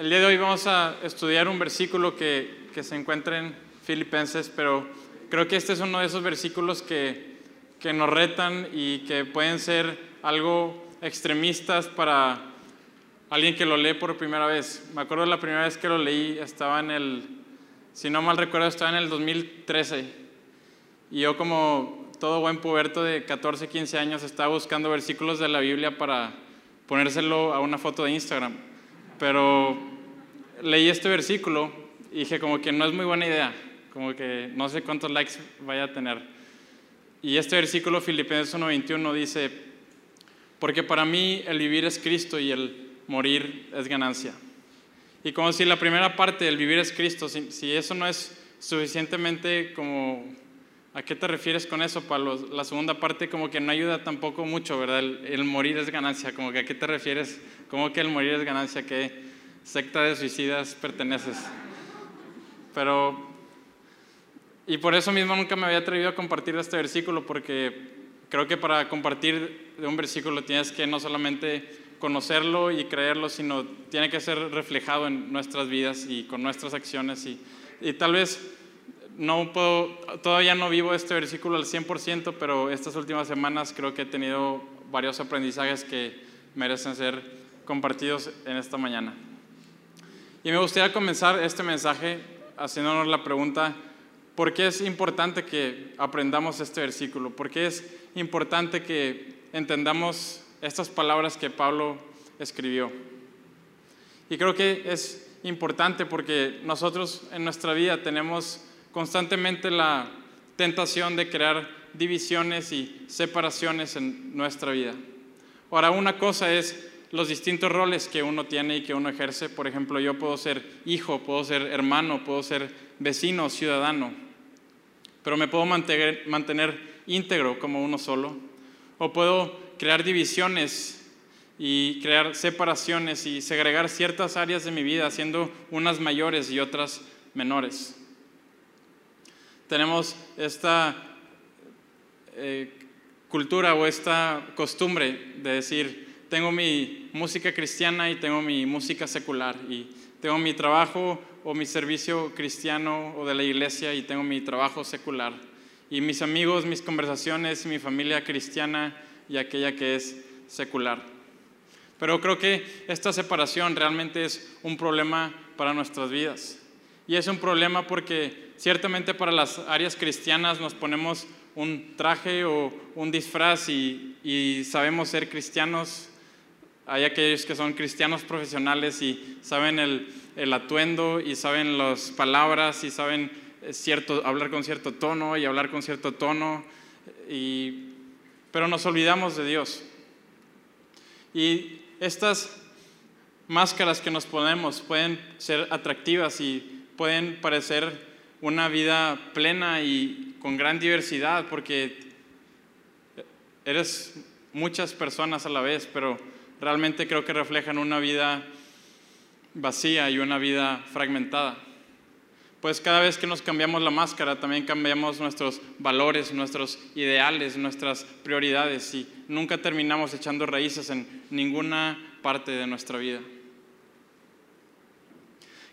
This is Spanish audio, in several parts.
El día de hoy vamos a estudiar un versículo que, que se encuentra en Filipenses, pero creo que este es uno de esos versículos que, que nos retan y que pueden ser algo extremistas para alguien que lo lee por primera vez. Me acuerdo la primera vez que lo leí, estaba en el, si no mal recuerdo, estaba en el 2013. Y yo como todo buen puberto de 14, 15 años estaba buscando versículos de la Biblia para ponérselo a una foto de Instagram. Pero leí este versículo y dije como que no es muy buena idea, como que no sé cuántos likes vaya a tener. Y este versículo, Filipenses 1.21, dice, porque para mí el vivir es Cristo y el morir es ganancia. Y como si la primera parte del vivir es Cristo, si, eso no es suficientemente como, ¿a qué te refieres con eso, Pablo? La segunda parte como que no ayuda tampoco mucho, ¿verdad? El, morir es ganancia, como que ¿a qué te refieres? ¿Cómo que el morir es ganancia? ¿Qué secta de suicidas perteneces? Pero, y por eso mismo nunca me había atrevido a compartir este versículo, porque creo que para compartir de un versículo tienes que no solamente conocerlo y creerlo, sino tiene que ser reflejado en nuestras vidas y con nuestras acciones. Y tal vez no puedo, todavía no vivo este versículo al 100%, pero estas últimas semanas creo que he tenido varios aprendizajes que merecen ser compartidos en esta mañana. Y me gustaría comenzar este mensaje haciéndonos la pregunta, ¿por qué es importante que aprendamos este versículo? ¿Por qué es importante que entendamos estas palabras que Pablo escribió. Y creo que es importante porque nosotros en nuestra vida tenemos constantemente la tentación de crear divisiones y separaciones en nuestra vida. Ahora, una cosa es los distintos roles que uno tiene y que uno ejerce. Por ejemplo, yo puedo ser hijo, puedo ser hermano, puedo ser vecino, ciudadano, pero me puedo mantener, íntegro como uno solo. O puedo crear divisiones y crear separaciones y segregar ciertas áreas de mi vida, haciendo unas mayores y otras menores. Tenemos esta eh, cultura o esta costumbre de decir, tengo mi música cristiana y tengo mi música secular, y tengo mi trabajo o mi servicio cristiano o de la iglesia y tengo mi trabajo secular. Y mis amigos, mis conversaciones, mi familia cristiana y aquella que es secular. Pero creo que esta separación realmente es un problema para nuestras vidas. Y es un problema porque ciertamente para las áreas cristianas nos ponemos un traje o un disfraz y, sabemos ser cristianos. Hay aquellos que son cristianos profesionales y saben el, el atuendo y saben las palabras y saben eh, cierto, hablar con cierto tono y hablar con cierto tono. Y pero nos olvidamos de Dios. Y estas máscaras que nos ponemos pueden ser atractivas y pueden parecer una vida plena y con gran diversidad porque eres muchas personas a la vez, pero realmente creo que reflejan una vida vacía y una vida fragmentada pues cada vez que nos cambiamos la máscara, también cambiamos nuestros valores, nuestros ideales, nuestras prioridades y nunca terminamos echando raíces en ninguna parte de nuestra vida.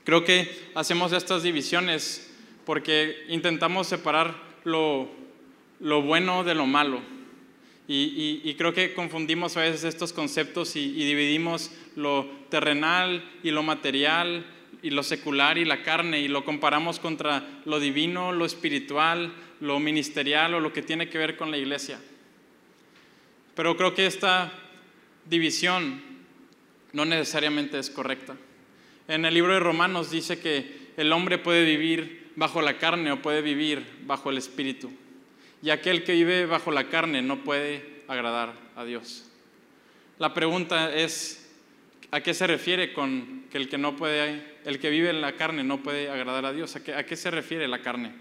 Creo que hacemos estas divisiones porque intentamos separar lo, bueno de lo malo. Y, creo que confundimos a veces estos conceptos y dividimos lo terrenal y lo material y lo secular y la carne y lo comparamos contra lo divino, lo espiritual, lo ministerial o lo que tiene que ver con la iglesia. Pero creo que esta división no necesariamente es correcta. En el libro de Romanos dice que el hombre puede vivir bajo la carne o puede vivir bajo el espíritu. Y aquel que vive bajo la carne no puede agradar a Dios. La pregunta es, ¿A qué se refiere con que el que no puede, el que vive en la carne no puede agradar a Dios? ¿A qué, a se refiere la carne?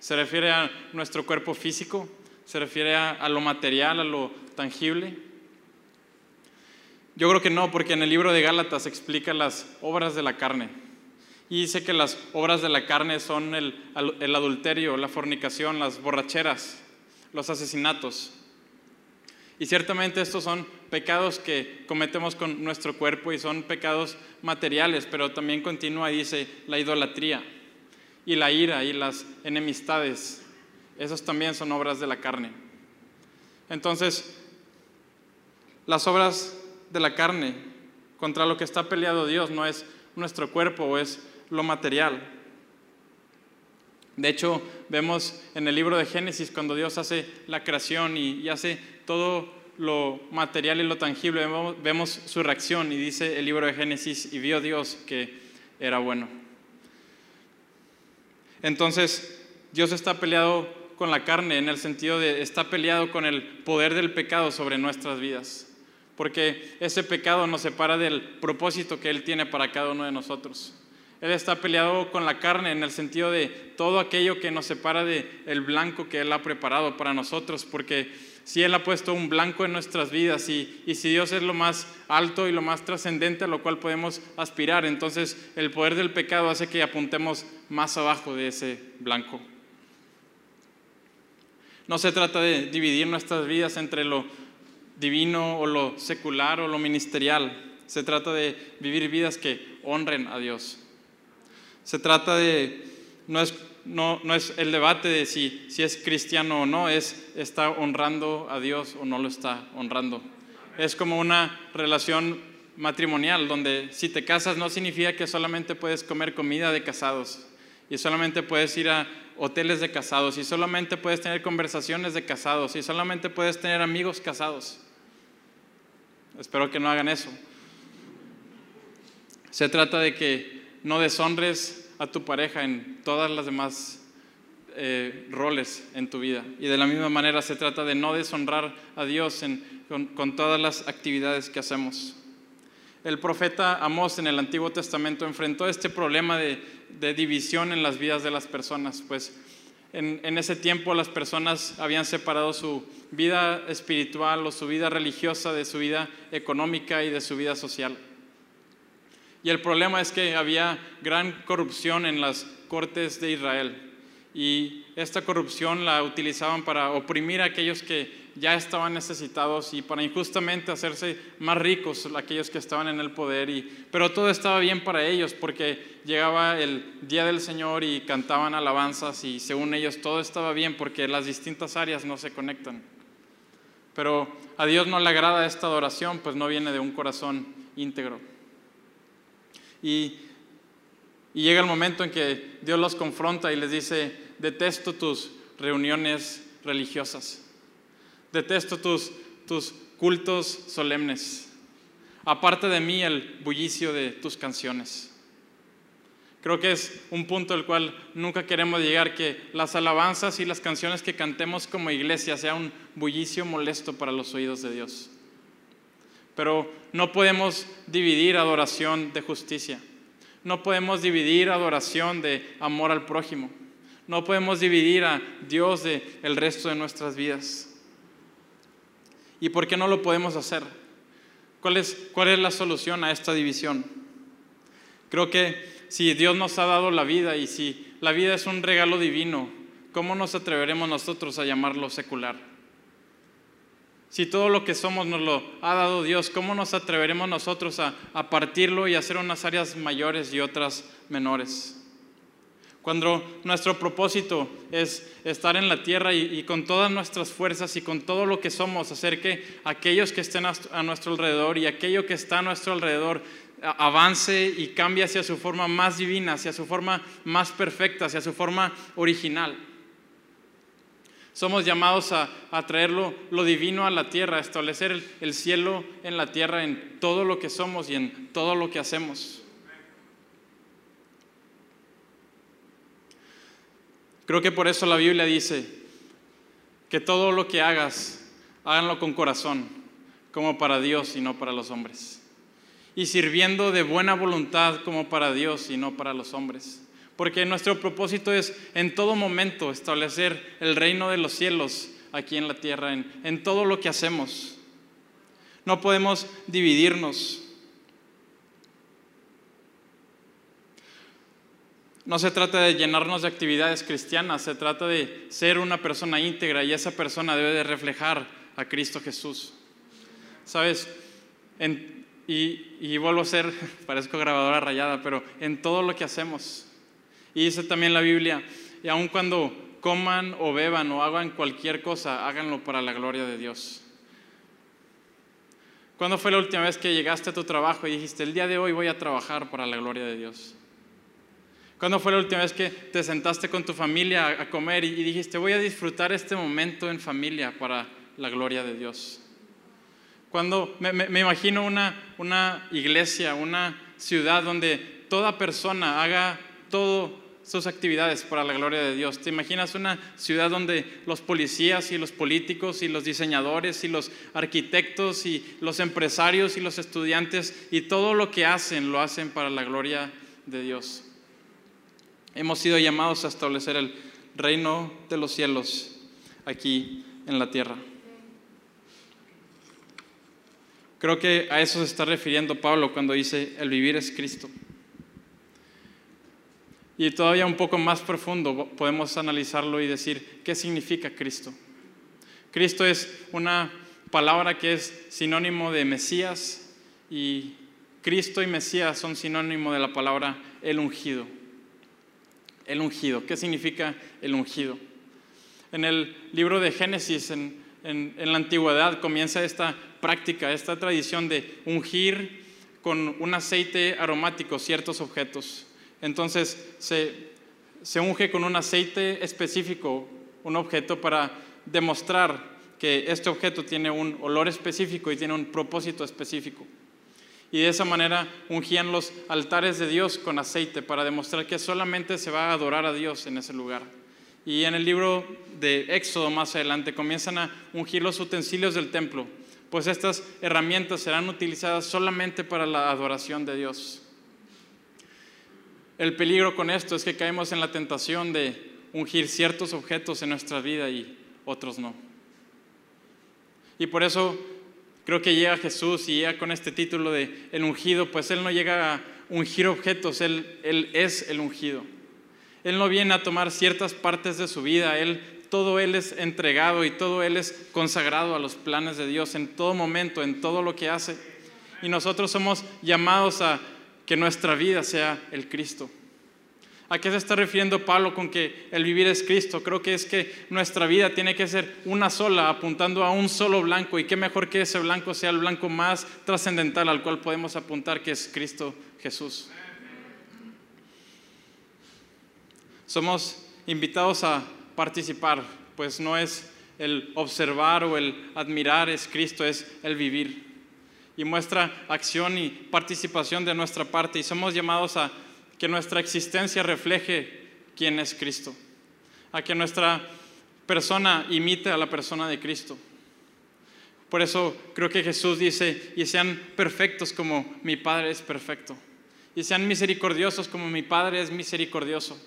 ¿Se refiere a nuestro cuerpo físico? ¿Se refiere a, lo material, a lo tangible? Yo creo que no, porque en el libro de Gálatas explica las obras de la carne. Y dice que las obras de la carne son el, el adulterio, la fornicación, las borracheras, los asesinatos. Y ciertamente estos son pecados que cometemos con nuestro cuerpo y son pecados materiales, pero también continúa dice la idolatría y la ira y las enemistades. Esos también son obras de la carne. Entonces, las obras de la carne contra lo que está peleado Dios no es nuestro cuerpo o es lo material. De hecho, vemos en el libro de Génesis cuando Dios hace la creación y, hace todo lo material y lo tangible, vemos, vemos su reacción y dice el libro de Génesis, y vio Dios que era bueno. Entonces, Dios está peleado con la carne en el sentido de está peleado con el poder del pecado sobre nuestras vidas, porque ese pecado nos separa del propósito que Él tiene para cada uno de nosotros. Él está peleado con la carne en el sentido de todo aquello que nos separa de el blanco que Él ha preparado para nosotros, porque si Él ha puesto un blanco en nuestras vidas y, y si Dios es lo más alto y lo más trascendente a lo cual podemos aspirar, entonces el poder del pecado hace que apuntemos más abajo de ese blanco. No se trata de dividir nuestras vidas entre lo divino o lo secular o lo ministerial. Se trata de vivir vidas que honren a Dios. Se trata de, no es, no, no es el debate de si, si es cristiano o no, es está honrando a Dios o no lo está honrando. Es como una relación matrimonial donde si te casas no significa que solamente puedes comer comida de casados y solamente puedes ir a hoteles de casados y solamente puedes tener conversaciones de casados y solamente puedes tener amigos casados. Espero que no hagan eso. Se trata de que no deshonres a tu pareja en todas las demás eh, roles en tu vida. Y de la misma manera se trata de no deshonrar a Dios con, todas las actividades que hacemos. El profeta Amós en el Antiguo Testamento enfrentó este problema de, división en las vidas de las personas, pues en, ese tiempo las personas habían separado su vida espiritual o su vida religiosa de su vida económica y de su vida social. Y el problema es que había gran corrupción en las cortes de Israel. Y esta corrupción la utilizaban para oprimir a aquellos que ya estaban necesitados y para injustamente hacerse más ricos aquellos que estaban en el poder. Y, pero todo estaba bien para ellos porque llegaba el día del Señor y cantaban alabanzas y según ellos todo estaba bien porque las distintas áreas no se conectan. Pero a Dios no le agrada esta adoración, pues no viene de un corazón íntegro. Y, llega el momento en que Dios los confronta y les dice, detesto tus reuniones religiosas, detesto tus, cultos solemnes, aparte de mí el bullicio de tus canciones. Creo que es un punto al cual nunca queremos llegar, que las alabanzas y las canciones que cantemos como iglesia sea un bullicio molesto para los oídos de Dios. Pero no podemos dividir adoración de justicia. No podemos dividir adoración de amor al prójimo. No podemos dividir a Dios de el resto de nuestras vidas. ¿Y por qué no lo podemos hacer? ¿Cuál es, cuál es la solución a esta división? Creo que si Dios nos ha dado la vida y si la vida es un regalo divino, ¿cómo nos atreveremos nosotros a llamarlo secular? Si todo lo que somos nos lo ha dado Dios, ¿cómo nos atreveremos nosotros a, partirlo y hacer unas áreas mayores y otras menores? Cuando nuestro propósito es estar en la tierra y, con todas nuestras fuerzas y con todo lo que somos, hacer que aquellos que estén a nuestro alrededor y aquello que está a nuestro alrededor avance y cambie hacia su forma más divina, hacia su forma más perfecta, hacia su forma original. Somos llamados a, traer lo, divino a la tierra, a establecer el, el cielo en la tierra en todo lo que somos y en todo lo que hacemos. Creo que por eso la Biblia dice que todo lo que hagas, háganlo con corazón, como para Dios y no para los hombres. Y sirviendo de buena voluntad como para Dios y no para los hombres porque nuestro propósito es en todo momento establecer el reino de los cielos aquí en la tierra, en, todo lo que hacemos. No podemos dividirnos. No se trata de llenarnos de actividades cristianas, se trata de ser una persona íntegra y esa persona debe de reflejar a Cristo Jesús. ¿Sabes? y, y vuelvo a ser, parezco grabadora rayada, pero en todo lo que hacemos. Y dice también la Biblia, y aun cuando coman o beban o hagan cualquier cosa, háganlo para la gloria de Dios. ¿Cuándo fue la última vez que llegaste a tu trabajo y dijiste, el día de hoy voy a trabajar para la gloria de Dios? ¿Cuándo fue la última vez que te sentaste con tu familia a comer y dijiste, voy a disfrutar este momento en familia para la gloria de Dios? Cuando me, me, imagino una, una iglesia, una ciudad donde toda persona haga todo sus actividades para la gloria de Dios. ¿Te imaginas una ciudad donde los policías y los políticos y los diseñadores y los arquitectos y los empresarios y los estudiantes y todo lo que hacen lo hacen para la gloria de Dios? Hemos sido llamados a establecer el reino de los cielos aquí en la tierra. Creo que a eso se está refiriendo Pablo cuando dice el vivir es Cristo. Y todavía un poco más profundo podemos analizarlo y decir, ¿qué significa Cristo? Cristo es una palabra que es sinónimo de Mesías y Cristo y Mesías son sinónimo de la palabra el ungido. El ungido. ¿Qué significa el ungido? En el libro de Génesis, en, la antigüedad, comienza esta práctica, esta tradición de ungir con un aceite aromático ciertos objetos. Entonces se, unge con un aceite específico un objeto para demostrar que este objeto tiene un olor específico y tiene un propósito específico. Y de esa manera ungían los altares de Dios con aceite para demostrar que solamente se va a adorar a Dios en ese lugar. Y en el libro de Éxodo más adelante comienzan a ungir los utensilios del templo, pues estas herramientas serán utilizadas solamente para la adoración de Dios. El peligro con esto es que caemos en la tentación de ungir ciertos objetos en nuestra vida y otros no. Y por eso creo que llega Jesús y llega con este título de el ungido, pues Él no llega a ungir objetos, Él, él es el ungido. Él no viene a tomar ciertas partes de su vida, Él, todo Él es entregado y todo Él es consagrado a los planes de Dios en todo momento, en todo lo que hace. Y nosotros somos llamados a que nuestra vida sea el Cristo. ¿A qué se está refiriendo Pablo con que el vivir es Cristo? Creo que es que nuestra vida tiene que ser una sola, apuntando a un solo blanco. Y qué mejor que ese blanco sea el blanco más trascendental al cual podemos apuntar, que es Cristo Jesús. Somos invitados a participar, pues no es el observar o el admirar, es Cristo, es el vivir y muestra acción y participación de nuestra parte y somos llamados a que nuestra existencia refleje quién es Cristo, a que nuestra persona imite a la persona de Cristo. Por eso creo que Jesús dice, y sean perfectos como mi Padre es perfecto, y sean misericordiosos como mi Padre es misericordioso.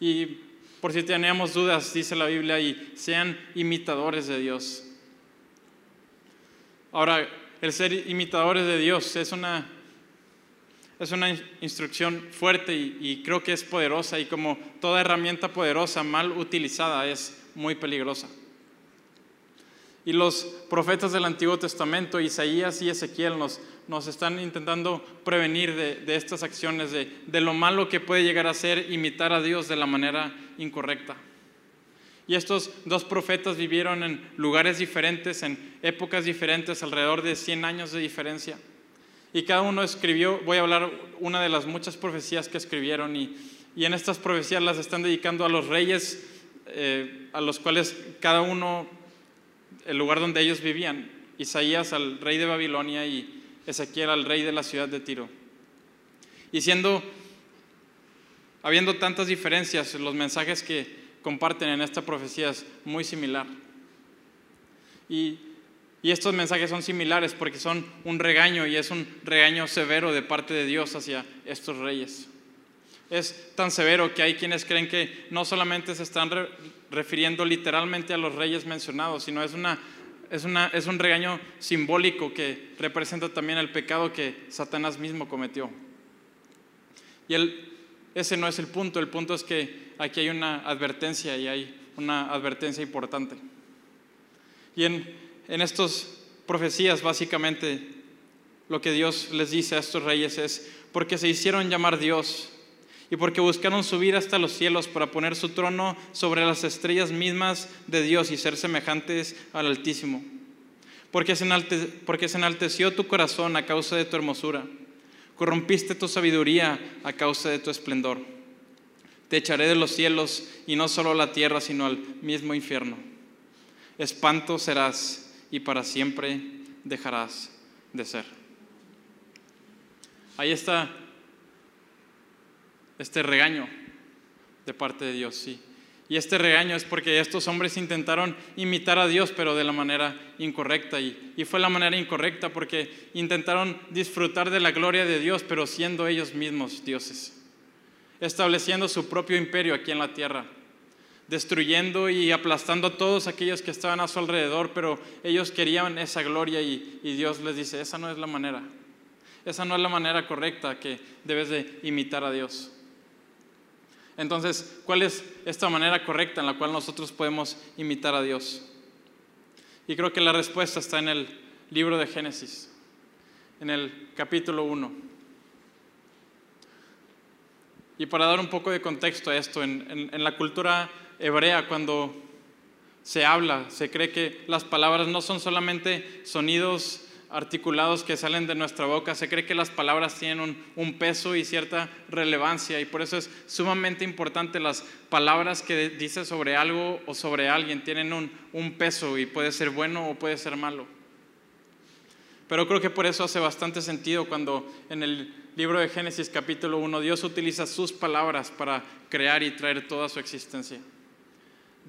Y por si teníamos dudas, dice la Biblia, y sean imitadores de Dios. Ahora, el ser imitadores de Dios es una, es una instrucción fuerte y, creo que es poderosa y como toda herramienta poderosa mal utilizada es muy peligrosa. Y los profetas del Antiguo Testamento, Isaías y Ezequiel, nos, están intentando prevenir de, de estas acciones, de, de, lo malo que puede llegar a ser imitar a Dios de la manera incorrecta. Y estos dos profetas vivieron en lugares diferentes, en épocas diferentes, alrededor de 100 años de diferencia. Y cada uno escribió, voy a hablar una de las muchas profecías que escribieron, y, en estas profecías las están dedicando a los reyes, eh, a los cuales cada uno, el lugar donde ellos vivían. Isaías al rey de Babilonia y Ezequiel al rey de la ciudad de Tiro. Y siendo, habiendo tantas diferencias, los mensajes que comparten en esta profecía es muy similar. Y, y, estos mensajes son similares porque son un regaño y es un regaño severo de parte de Dios hacia estos reyes. Es tan severo que hay quienes creen que no solamente se están refiriendo literalmente a los reyes mencionados, sino es, una, es, una, es un regaño simbólico que representa también el pecado que Satanás mismo cometió. Y el, ese no es el punto, el punto es que aquí hay una advertencia y hay una advertencia importante. Y en en estas profecías, básicamente, lo que Dios les dice a estos reyes es, porque se hicieron llamar Dios y porque buscaron subir hasta los cielos para poner su trono sobre las estrellas mismas de Dios y ser semejantes al Altísimo. Porque se, enalteció tu corazón a causa de tu hermosura, corrompiste tu sabiduría a causa de tu esplendor. Te echaré de los cielos y no solo a la tierra, sino al mismo infierno. Espanto serás y para siempre dejarás de ser. Ahí está este regaño de parte de Dios, sí. Y este regaño es porque estos hombres intentaron imitar a Dios, pero de la manera incorrecta. Y, fue la manera incorrecta porque intentaron disfrutar de la gloria de Dios, pero siendo ellos mismos dioses. Estableciendo su propio imperio aquí en la tierra. Destruyendo y aplastando a todos aquellos que estaban a su alrededor, pero ellos querían esa gloria y, Dios les dice, esa no es la manera. Esa no es la manera correcta que debes de imitar a Dios. Entonces, ¿cuál es esta manera correcta en la cual nosotros podemos imitar a Dios? Y creo que la respuesta está en el libro de Génesis, en el capítulo 1. Y para dar un poco de contexto a esto, en, la cultura hebrea, cuando se habla, se cree que las palabras no son solamente sonidos articulados que salen de nuestra boca. Se cree que las palabras tienen un, peso y cierta relevancia y por eso es sumamente importante las palabras que dice sobre algo o sobre alguien tienen un peso y puede ser bueno o puede ser malo. Pero creo que por eso hace bastante sentido cuando en el libro de Génesis capítulo 1 Dios utiliza sus palabras para crear y traer toda su existencia.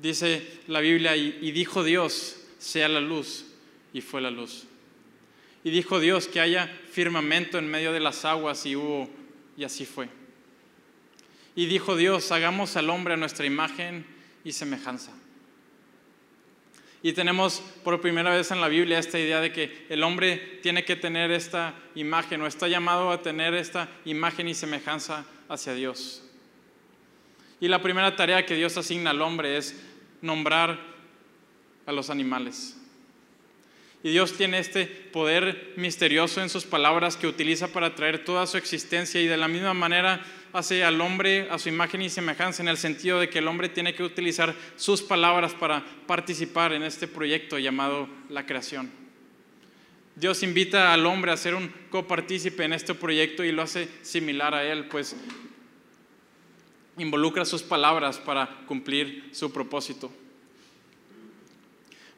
Dice la Biblia, y dijo Dios, sea la luz, y fue la luz. Y dijo Dios que haya firmamento en medio de las aguas y hubo, y así fue. Y dijo Dios, hagamos al hombre a nuestra imagen y semejanza. Y tenemos por primera vez en la Biblia esta idea de que el hombre tiene que tener esta imagen o está llamado a tener esta imagen y semejanza hacia Dios. Y la primera tarea que Dios asigna al hombre es nombrar a los animales. Y Dios tiene este poder misterioso en sus palabras que utiliza para traer toda su existencia y de la misma manera hace al hombre a su imagen y semejanza en el sentido de que el hombre tiene que utilizar sus palabras para participar en este proyecto llamado la creación. Dios invita al hombre a ser un copartícipe en este proyecto y lo hace similar a él, pues involucra sus palabras para cumplir su propósito.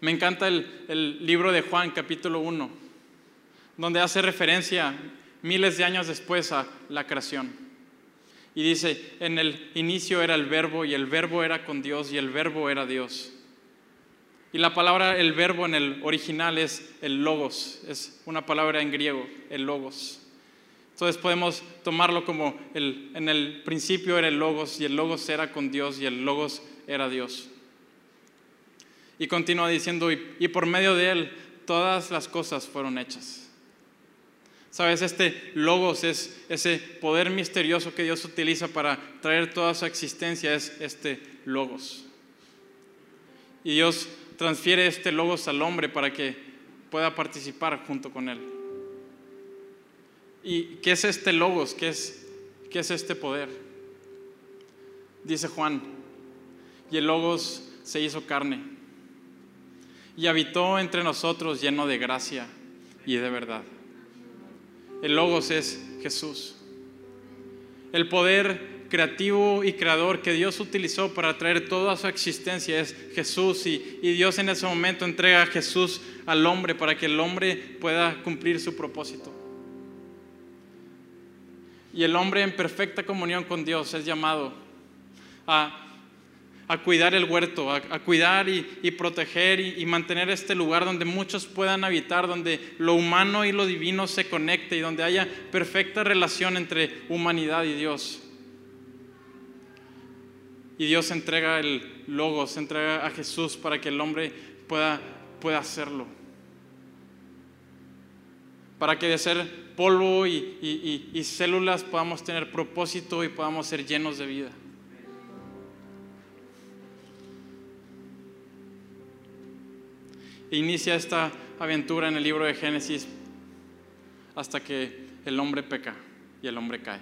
Me encanta el, libro de Juan, capítulo 1, donde hace referencia miles de años después a la creación. Y dice, en el inicio era el verbo y el verbo era con Dios y el verbo era Dios. Y la palabra el verbo en el original es el logos, es una palabra en griego, el logos. Entonces podemos tomarlo como el, en el principio era el logos y el logos era con Dios y el logos era Dios. Y continúa diciendo, y, por medio de él todas las cosas fueron hechas. Sabes, este logos es ese poder misterioso que Dios utiliza para traer toda su existencia, es este logos. Y Dios transfiere este logos al hombre para que pueda participar junto con él. ¿Y qué es este logos? ¿Qué es, qué es este poder? Dice Juan, y el logos se hizo carne y habitó entre nosotros lleno de gracia y de verdad. El Logos es Jesús. El poder creativo y creador que Dios utilizó para traer toda su existencia es Jesús y, Dios en ese momento entrega a Jesús al hombre para que el hombre pueda cumplir su propósito. Y el hombre en perfecta comunión con Dios es llamado a a cuidar el huerto, a, cuidar y, proteger y, mantener este lugar donde muchos puedan habitar, donde lo humano y lo divino se conecte y donde haya perfecta relación entre humanidad y Dios. Y Dios entrega el logos, entrega a Jesús para que el hombre pueda, pueda hacerlo. Para que de ser polvo y células podamos tener propósito y podamos ser llenos de vida. Inicia esta aventura en el libro de Génesis hasta que el hombre peca y el hombre cae.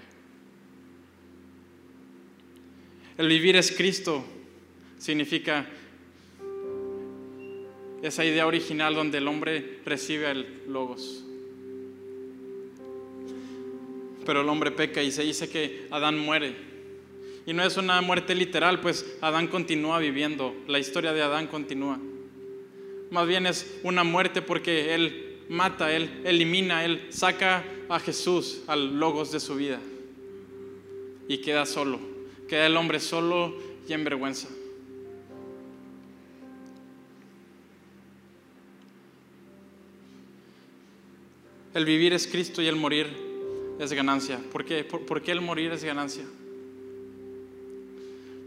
El vivir es Cristo significa esa idea original donde el hombre recibe el logos. Pero el hombre peca y se dice que Adán muere. Y no es una muerte literal, pues Adán continúa viviendo, la historia de Adán continúa. Más bien es una muerte porque él mata, él elimina, él saca a Jesús al logos de su vida y queda solo, queda el hombre solo y en vergüenza. El vivir es Cristo y el morir es ganancia. ¿Por qué? ¿Por, qué el morir es ganancia?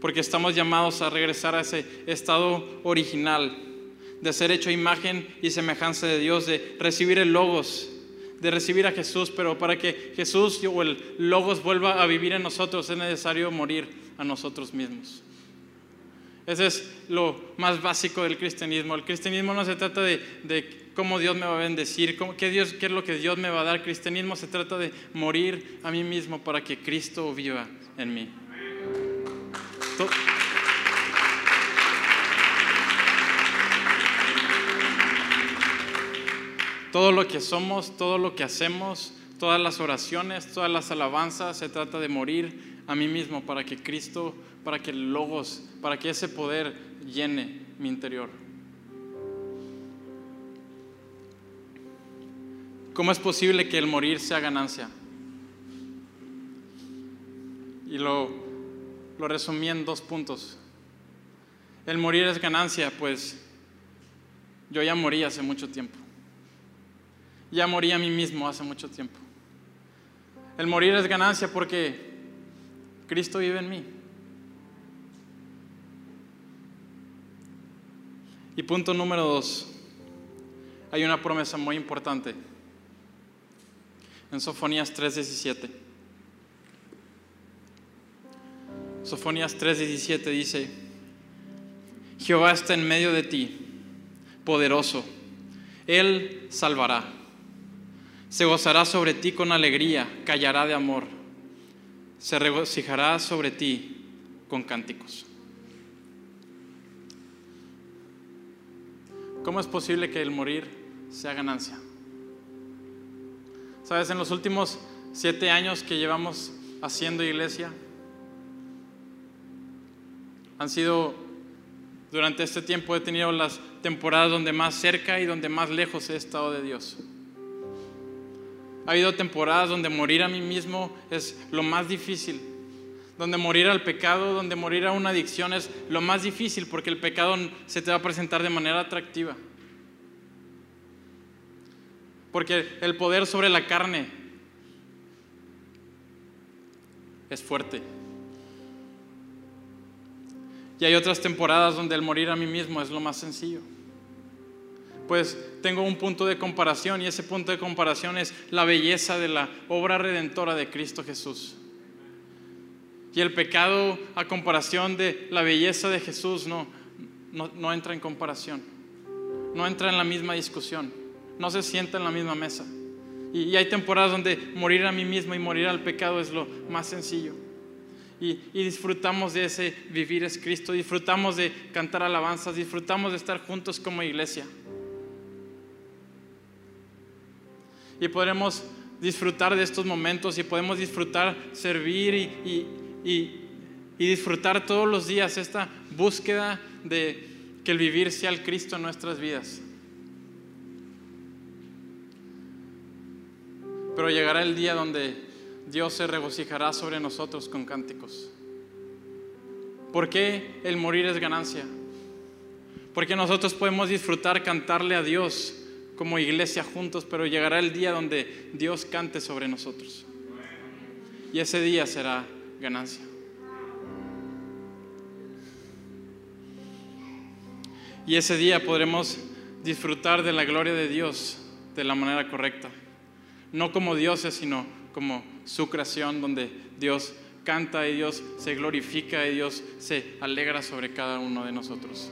Porque estamos llamados a regresar a ese estado original, de ser hecho imagen y semejanza de Dios, de recibir el logos, de recibir a Jesús, pero para que Jesús o el logos vuelva a vivir en nosotros es necesario morir a nosotros mismos. Ese es lo más básico del cristianismo. El cristianismo no se trata de, cómo Dios me va a bendecir, qué, Dios, qué es lo que Dios me va a dar. El cristianismo se trata de morir a mí mismo para que Cristo viva en mí. Todo lo que somos, todo lo que hacemos, todas las oraciones, todas las alabanzas, se trata de morir a mí mismo para que Cristo, para que el logos, para que ese poder llene mi interior. ¿Cómo es posible que el morir sea ganancia? Y lo, lo resumí en dos puntos. El morir es ganancia, pues yo ya morí hace mucho tiempo. Ya morí a mí mismo hace mucho tiempo. El morir es ganancia porque Cristo vive en mí. Y punto número dos, hay una promesa muy importante en Sofonías 3:17. Sofonías 3:17 dice, Jehová está en medio de ti, poderoso, Él salvará, se gozará sobre ti con alegría, callará de amor, se regocijará sobre ti con cánticos. ¿Cómo es posible que el morir sea ganancia? Sabes, en los últimos siete años que llevamos haciendo iglesia, han sido, durante este tiempo he tenido las temporadas donde más cerca y donde más lejos he estado de Dios. Ha habido temporadas donde morir a mí mismo es lo más difícil, donde morir al pecado, donde morir a una adicción es lo más difícil porque el pecado se te va a presentar de manera atractiva. Porque el poder sobre la carne es fuerte. Y hay otras temporadas donde el morir a mí mismo es lo más sencillo. Pues tengo un punto de comparación y ese punto de comparación es la belleza de la obra redentora de Cristo Jesús. Y el pecado a comparación de la belleza de Jesús no, no, no entra en comparación, no entra en la misma discusión no se sienta en la misma mesa. Y, hay temporadas donde morir a mí mismo y morir al pecado es lo más sencillo. Y, y, disfrutamos de ese vivir es Cristo, disfrutamos de cantar alabanzas, disfrutamos de estar juntos como iglesia. Y podremos disfrutar de estos momentos y podemos disfrutar, servir y, y, disfrutar todos los días esta búsqueda de que el vivir sea el Cristo en nuestras vidas. Pero llegará el día donde Dios se regocijará sobre nosotros con cánticos. ¿Por qué el morir es ganancia? Porque nosotros podemos disfrutar cantarle a Dios como iglesia juntos, pero llegará el día donde Dios cante sobre nosotros. Y ese día será ganancia. Y ese día podremos disfrutar de la gloria de Dios de la manera correcta no como dioses, sino como su creación, donde Dios canta y Dios se glorifica y Dios se alegra sobre cada uno de nosotros.